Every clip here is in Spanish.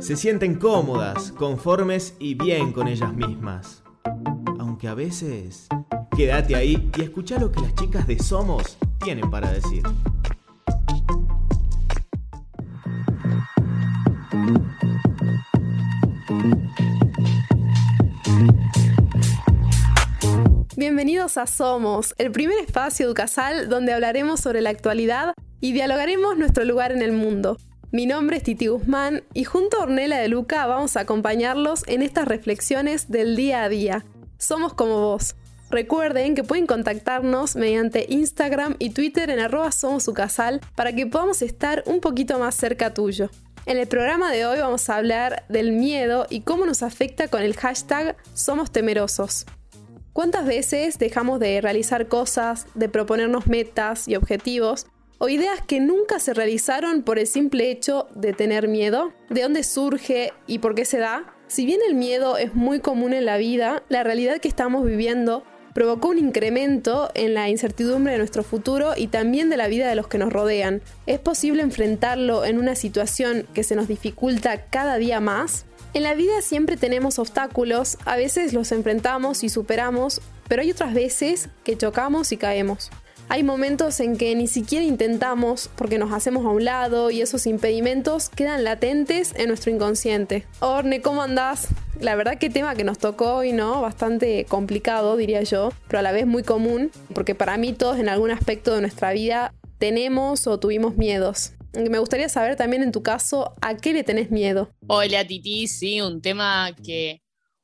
se sienten cómodas, conformes y bien con ellas mismas. Aunque a veces... Quédate ahí y escucha lo que las chicas de Somos tienen para decir. Bienvenidos a Somos, el primer espacio educasal donde hablaremos sobre la actualidad y dialogaremos nuestro lugar en el mundo. Mi nombre es Titi Guzmán y junto a Ornella de Luca vamos a acompañarlos en estas reflexiones del día a día. Somos como vos. Recuerden que pueden contactarnos mediante Instagram y Twitter en arroba somosucasal para que podamos estar un poquito más cerca tuyo. En el programa de hoy vamos a hablar del miedo y cómo nos afecta con el hashtag Somos Temerosos. ¿Cuántas veces dejamos de realizar cosas, de proponernos metas y objetivos o ideas que nunca se realizaron por el simple hecho de tener miedo? ¿De dónde surge y por qué se da? Si bien el miedo es muy común en la vida, la realidad que estamos viviendo provocó un incremento en la incertidumbre de nuestro futuro y también de la vida de los que nos rodean. ¿Es posible enfrentarlo en una situación que se nos dificulta cada día más? En la vida siempre tenemos obstáculos, a veces los enfrentamos y superamos, pero hay otras veces que chocamos y caemos. Hay momentos en que ni siquiera intentamos porque nos hacemos a un lado y esos impedimentos quedan latentes en nuestro inconsciente. Orne, ¿cómo andás? La verdad que tema que nos tocó hoy, ¿no? Bastante complicado, diría yo, pero a la vez muy común, porque para mí todos en algún aspecto de nuestra vida tenemos o tuvimos miedos. Me gustaría saber también en tu caso, ¿a qué le tenés miedo? Hola Titi, sí, un tema que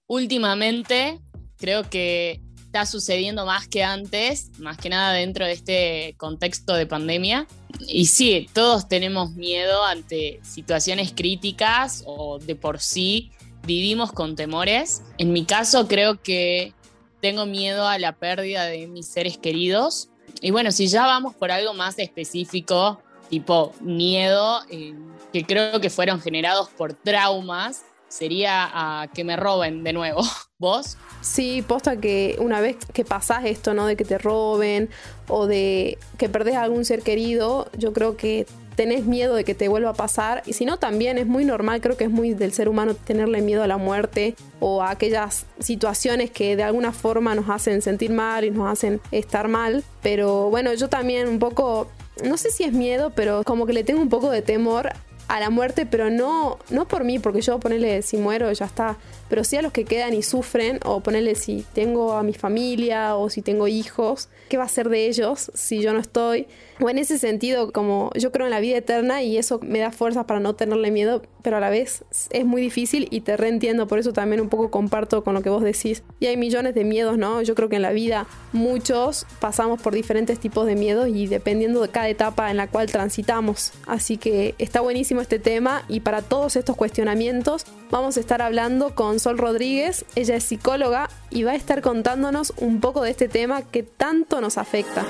últimamente creo que está sucediendo más que antes, más que nada dentro de este contexto de pandemia. Y sí, todos tenemos miedo ante situaciones críticas o de por sí vivimos con temores. En mi caso creo que tengo miedo a la pérdida de mis seres queridos. Y bueno, si ya vamos por algo más específico, tipo miedo, eh, que creo que fueron generados por traumas, sería a que me roben de nuevo. ¿Vos? Sí, posta que una vez que pasás esto, ¿no? De que te roben o de que perdés a algún ser querido, yo creo que tenés miedo de que te vuelva a pasar. Y si no, también es muy normal, creo que es muy del ser humano tenerle miedo a la muerte o a aquellas situaciones que de alguna forma nos hacen sentir mal y nos hacen estar mal. Pero bueno, yo también un poco, no sé si es miedo, pero como que le tengo un poco de temor a la muerte, pero no, no por mí, porque yo ponerle si muero ya está, pero sí a los que quedan y sufren, o ponerle si tengo a mi familia o si tengo hijos, ¿qué va a ser de ellos si yo no estoy? O en ese sentido, como yo creo en la vida eterna y eso me da fuerzas para no tenerle miedo, pero a la vez es muy difícil y te reentiendo, por eso también un poco comparto con lo que vos decís. Y hay millones de miedos, ¿no? Yo creo que en la vida muchos pasamos por diferentes tipos de miedos y dependiendo de cada etapa en la cual transitamos. Así que está buenísimo este tema y para todos estos cuestionamientos vamos a estar hablando con Sol Rodríguez. Ella es psicóloga y va a estar contándonos un poco de este tema que tanto nos afecta.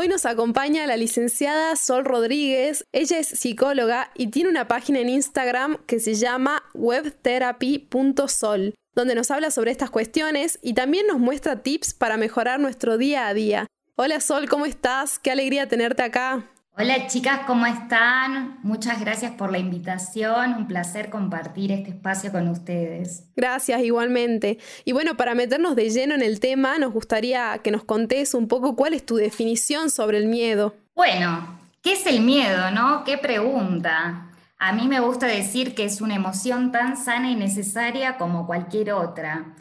Hoy nos acompaña la licenciada Sol Rodríguez. Ella es psicóloga y tiene una página en Instagram que se llama webtherapy.sol, donde nos habla sobre estas cuestiones y también nos muestra tips para mejorar nuestro día a día. Hola Sol, ¿cómo estás? Qué alegría tenerte acá. Hola chicas, ¿cómo están? Muchas gracias por la invitación, un placer compartir este espacio con ustedes. Gracias, igualmente. Y bueno, para meternos de lleno en el tema, nos gustaría que nos contés un poco cuál es tu definición sobre el miedo. Bueno, ¿qué es el miedo, no? ¿Qué pregunta? A mí me gusta decir que es una emoción tan sana y necesaria como cualquier otra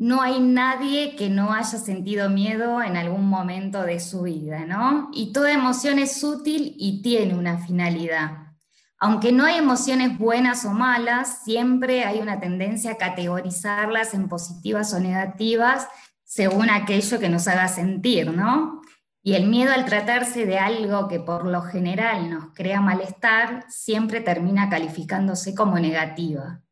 no hay nadie que no haya sentido miedo en algún momento de su vida, ¿no? Y toda emoción es útil y tiene una finalidad. Aunque no hay emociones buenas o malas, siempre hay una tendencia a categorizarlas en positivas o negativas según aquello que nos haga sentir, ¿no? Y el miedo al tratarse de algo que por lo general nos crea malestar, siempre termina calificándose como negativa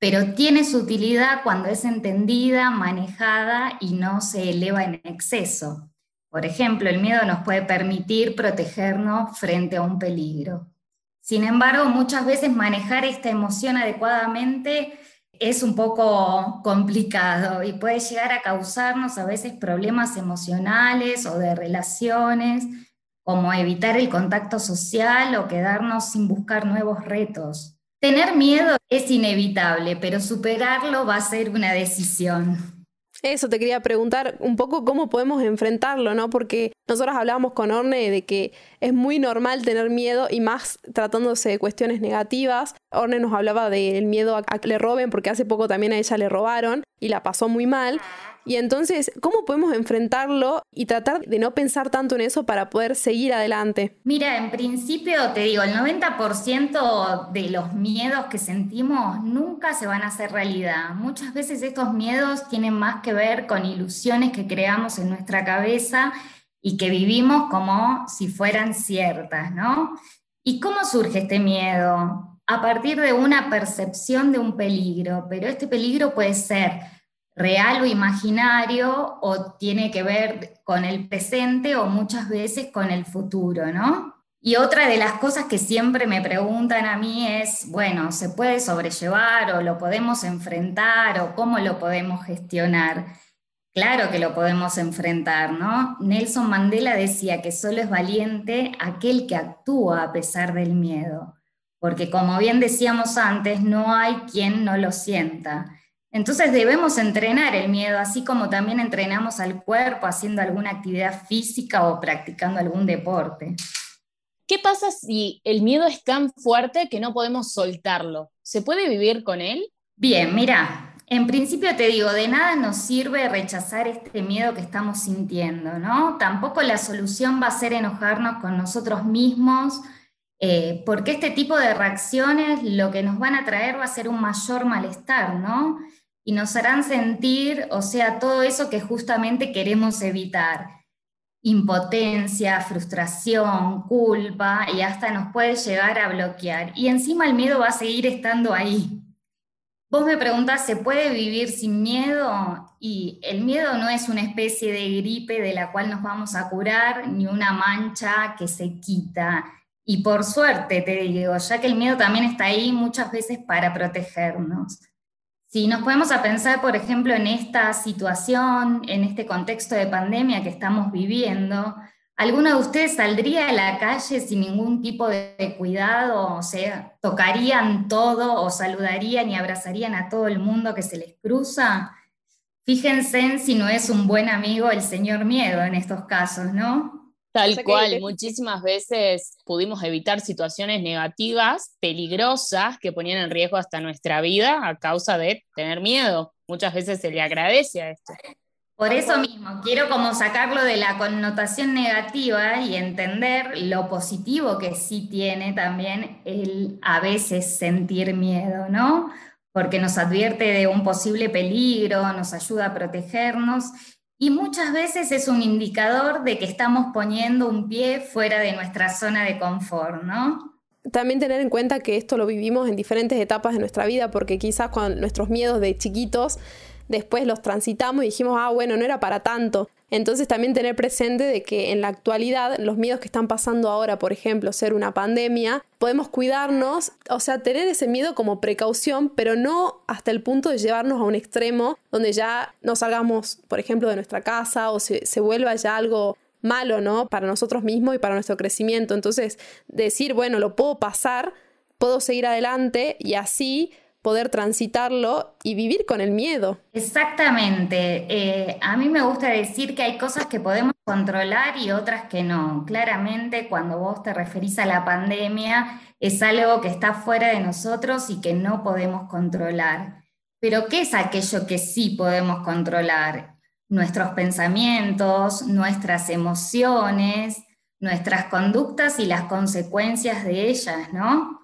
pero tiene su utilidad cuando es entendida, manejada y no se eleva en exceso. Por ejemplo, el miedo nos puede permitir protegernos frente a un peligro. Sin embargo, muchas veces manejar esta emoción adecuadamente es un poco complicado y puede llegar a causarnos a veces problemas emocionales o de relaciones, como evitar el contacto social o quedarnos sin buscar nuevos retos. Tener miedo es inevitable, pero superarlo va a ser una decisión. Eso te quería preguntar un poco cómo podemos enfrentarlo, ¿no? Porque nosotros hablábamos con Orne de que es muy normal tener miedo y más tratándose de cuestiones negativas. Orne nos hablaba del miedo a que le roben porque hace poco también a ella le robaron y la pasó muy mal. Y entonces, ¿cómo podemos enfrentarlo y tratar de no pensar tanto en eso para poder seguir adelante? Mira, en principio te digo, el 90% de los miedos que sentimos nunca se van a hacer realidad. Muchas veces estos miedos tienen más que ver con ilusiones que creamos en nuestra cabeza y que vivimos como si fueran ciertas, ¿no? ¿Y cómo surge este miedo? A partir de una percepción de un peligro, pero este peligro puede ser real o imaginario o tiene que ver con el presente o muchas veces con el futuro, ¿no? Y otra de las cosas que siempre me preguntan a mí es, bueno, ¿se puede sobrellevar o lo podemos enfrentar o cómo lo podemos gestionar? Claro que lo podemos enfrentar, ¿no? Nelson Mandela decía que solo es valiente aquel que actúa a pesar del miedo, porque como bien decíamos antes, no hay quien no lo sienta. Entonces debemos entrenar el miedo, así como también entrenamos al cuerpo haciendo alguna actividad física o practicando algún deporte. ¿Qué pasa si el miedo es tan fuerte que no podemos soltarlo? ¿Se puede vivir con él? Bien, mira, en principio te digo, de nada nos sirve rechazar este miedo que estamos sintiendo, ¿no? Tampoco la solución va a ser enojarnos con nosotros mismos, eh, porque este tipo de reacciones lo que nos van a traer va a ser un mayor malestar, ¿no? y nos harán sentir, o sea, todo eso que justamente queremos evitar. Impotencia, frustración, culpa y hasta nos puede llegar a bloquear. Y encima el miedo va a seguir estando ahí. Vos me preguntás, ¿se puede vivir sin miedo? Y el miedo no es una especie de gripe de la cual nos vamos a curar, ni una mancha que se quita. Y por suerte, te digo, ya que el miedo también está ahí muchas veces para protegernos. Si nos podemos a pensar, por ejemplo, en esta situación, en este contexto de pandemia que estamos viviendo, ¿alguno de ustedes saldría a la calle sin ningún tipo de cuidado? O sea, ¿tocarían todo o saludarían y abrazarían a todo el mundo que se les cruza? Fíjense en si no es un buen amigo el señor miedo en estos casos, ¿no? Tal cual, muchísimas veces pudimos evitar situaciones negativas, peligrosas, que ponían en riesgo hasta nuestra vida a causa de tener miedo. Muchas veces se le agradece a esto. Por eso mismo, quiero como sacarlo de la connotación negativa y entender lo positivo que sí tiene también el a veces sentir miedo, ¿no? Porque nos advierte de un posible peligro, nos ayuda a protegernos y muchas veces es un indicador de que estamos poniendo un pie fuera de nuestra zona de confort, ¿no? También tener en cuenta que esto lo vivimos en diferentes etapas de nuestra vida, porque quizás con nuestros miedos de chiquitos después los transitamos y dijimos, ah, bueno, no era para tanto. Entonces también tener presente de que en la actualidad los miedos que están pasando ahora, por ejemplo, ser una pandemia, podemos cuidarnos, o sea, tener ese miedo como precaución, pero no hasta el punto de llevarnos a un extremo donde ya no salgamos, por ejemplo, de nuestra casa o se, se vuelva ya algo malo, ¿no? Para nosotros mismos y para nuestro crecimiento. Entonces, decir, bueno, lo puedo pasar, puedo seguir adelante y así poder transitarlo y vivir con el miedo. Exactamente. Eh, a mí me gusta decir que hay cosas que podemos controlar y otras que no. Claramente, cuando vos te referís a la pandemia, es algo que está fuera de nosotros y que no podemos controlar. Pero ¿qué es aquello que sí podemos controlar? Nuestros pensamientos, nuestras emociones, nuestras conductas y las consecuencias de ellas, ¿no?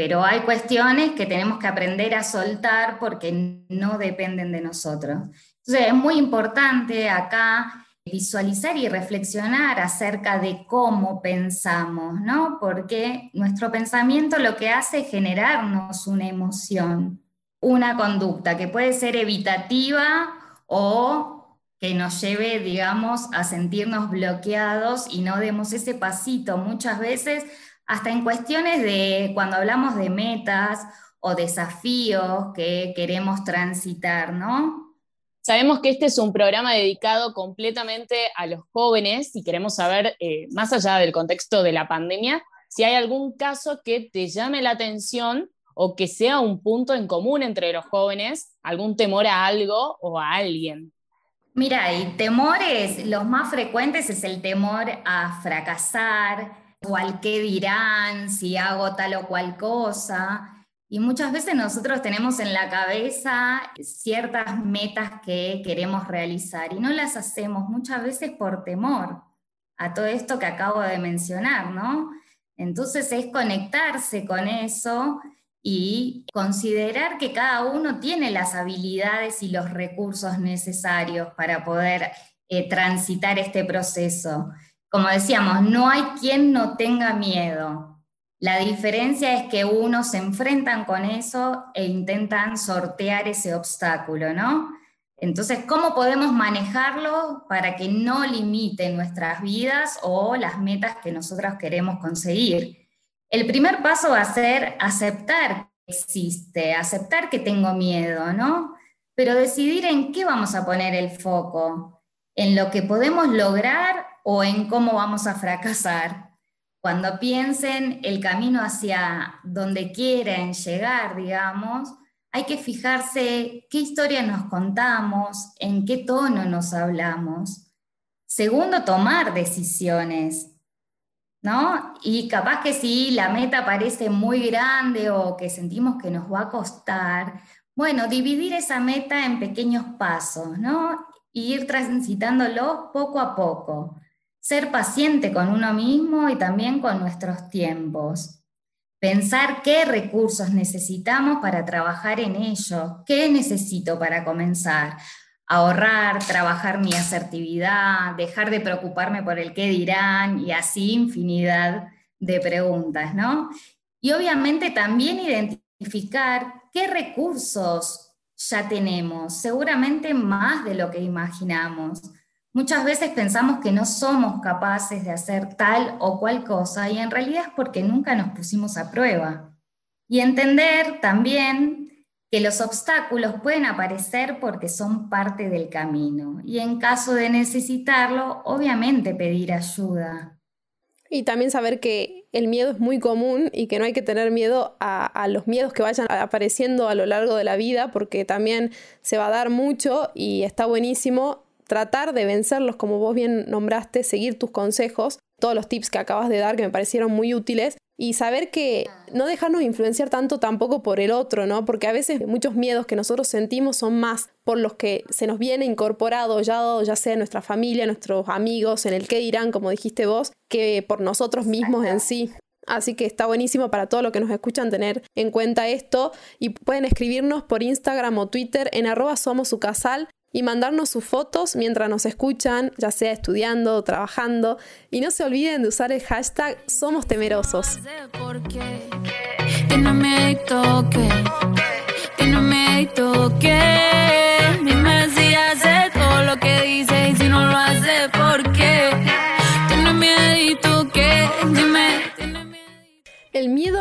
Pero hay cuestiones que tenemos que aprender a soltar porque no dependen de nosotros. Entonces es muy importante acá visualizar y reflexionar acerca de cómo pensamos, ¿no? Porque nuestro pensamiento lo que hace es generarnos una emoción, una conducta que puede ser evitativa o que nos lleve, digamos, a sentirnos bloqueados y no demos ese pasito muchas veces hasta en cuestiones de cuando hablamos de metas o desafíos que queremos transitar, ¿no? Sabemos que este es un programa dedicado completamente a los jóvenes y queremos saber, eh, más allá del contexto de la pandemia, si hay algún caso que te llame la atención o que sea un punto en común entre los jóvenes, algún temor a algo o a alguien. Mira, y temores, los más frecuentes es el temor a fracasar o qué dirán si hago tal o cual cosa. Y muchas veces nosotros tenemos en la cabeza ciertas metas que queremos realizar y no las hacemos muchas veces por temor a todo esto que acabo de mencionar, ¿no? Entonces es conectarse con eso y considerar que cada uno tiene las habilidades y los recursos necesarios para poder eh, transitar este proceso. Como decíamos, no hay quien no tenga miedo. La diferencia es que unos se enfrentan con eso e intentan sortear ese obstáculo, ¿no? Entonces, ¿cómo podemos manejarlo para que no limite nuestras vidas o las metas que nosotros queremos conseguir? El primer paso va a ser aceptar que existe, aceptar que tengo miedo, ¿no? Pero decidir en qué vamos a poner el foco, en lo que podemos lograr o en cómo vamos a fracasar. Cuando piensen el camino hacia donde quieren llegar, digamos, hay que fijarse qué historia nos contamos, en qué tono nos hablamos. Segundo, tomar decisiones, ¿no? Y capaz que si la meta parece muy grande o que sentimos que nos va a costar, bueno, dividir esa meta en pequeños pasos, ¿no? Y ir transitándolo poco a poco ser paciente con uno mismo y también con nuestros tiempos. Pensar qué recursos necesitamos para trabajar en ello, qué necesito para comenzar. Ahorrar, trabajar mi asertividad, dejar de preocuparme por el qué dirán y así infinidad de preguntas, ¿no? Y obviamente también identificar qué recursos ya tenemos, seguramente más de lo que imaginamos Muchas veces pensamos que no somos capaces de hacer tal o cual cosa y en realidad es porque nunca nos pusimos a prueba. Y entender también que los obstáculos pueden aparecer porque son parte del camino y en caso de necesitarlo, obviamente pedir ayuda. Y también saber que el miedo es muy común y que no hay que tener miedo a, los miedos que vayan apareciendo a lo largo de la vida, porque también se va a dar mucho y está buenísimo tratar de vencerlos, como vos bien nombraste, seguir tus consejos, todos los tips que acabas de dar que me parecieron muy útiles y saber que no dejarnos influenciar tanto tampoco por el otro, ¿no? Porque a veces muchos miedos que nosotros sentimos son más por los que se nos viene incorporado ya, ya sea nuestra familia, nuestros amigos, en el que dirán, como dijiste vos, que por nosotros mismos en sí. Así que está buenísimo para todos los que nos escuchan tener en cuenta esto y pueden escribirnos por Instagram o Twitter en arroba somos su casal y mandarnos sus fotos mientras nos escuchan, ya sea estudiando o trabajando. Y no se olviden de usar el hashtag Somos Temerosos. todo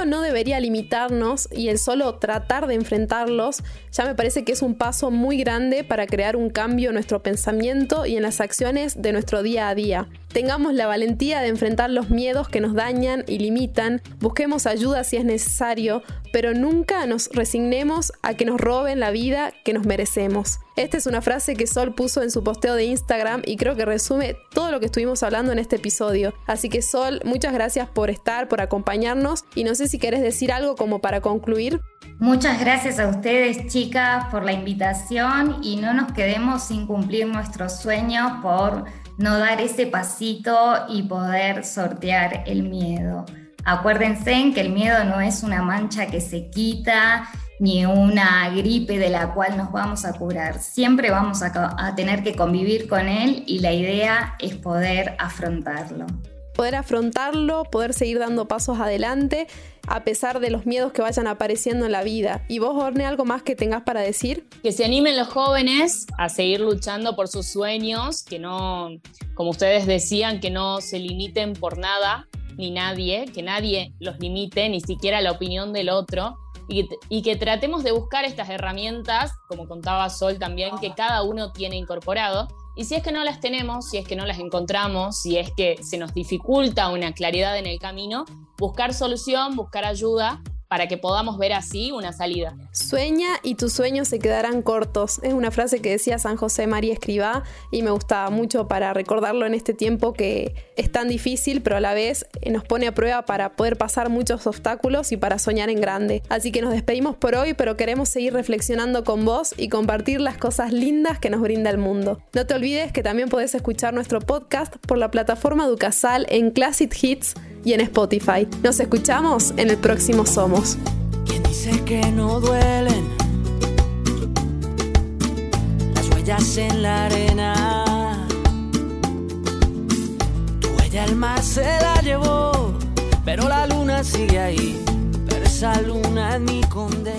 no debería limitarnos y el solo tratar de enfrentarlos ya me parece que es un paso muy grande para crear un cambio en nuestro pensamiento y en las acciones de nuestro día a día. Tengamos la valentía de enfrentar los miedos que nos dañan y limitan, busquemos ayuda si es necesario, pero nunca nos resignemos a que nos roben la vida que nos merecemos. Esta es una frase que Sol puso en su posteo de Instagram y creo que resume todo lo que estuvimos hablando en este episodio. Así que Sol, muchas gracias por estar, por acompañarnos y no sé si querés decir algo como para concluir. Muchas gracias a ustedes chicas por la invitación y no nos quedemos sin cumplir nuestros sueños por no dar ese pasito y poder sortear el miedo. Acuérdense en que el miedo no es una mancha que se quita ni una gripe de la cual nos vamos a curar. Siempre vamos a, a tener que convivir con él y la idea es poder afrontarlo poder afrontarlo, poder seguir dando pasos adelante a pesar de los miedos que vayan apareciendo en la vida. ¿Y vos, Orne, algo más que tengas para decir? Que se animen los jóvenes a seguir luchando por sus sueños, que no, como ustedes decían, que no se limiten por nada ni nadie, que nadie los limite, ni siquiera la opinión del otro, y que, tratemos de buscar estas herramientas, como contaba Sol también, que cada uno tiene incorporado. Y si es que no las tenemos, si es que no las encontramos, si es que se nos dificulta una claridad en el camino, buscar solución, buscar ayuda para que podamos ver así una salida. Sueña y tus sueños se quedarán cortos. Es una frase que decía San José María Escribá y me gustaba mucho para recordarlo en este tiempo que es tan difícil, pero a la vez nos pone a prueba para poder pasar muchos obstáculos y para soñar en grande. Así que nos despedimos por hoy, pero queremos seguir reflexionando con vos y compartir las cosas lindas que nos brinda el mundo. No te olvides que también podés escuchar nuestro podcast por la plataforma Ducasal en Classic Hits y en Spotify. Nos escuchamos en el próximo Somos. ¿Quién dice que no duelen las huellas en la arena? Tu huella el mar se la llevó, pero la luna sigue ahí. Pero esa luna es mi condena.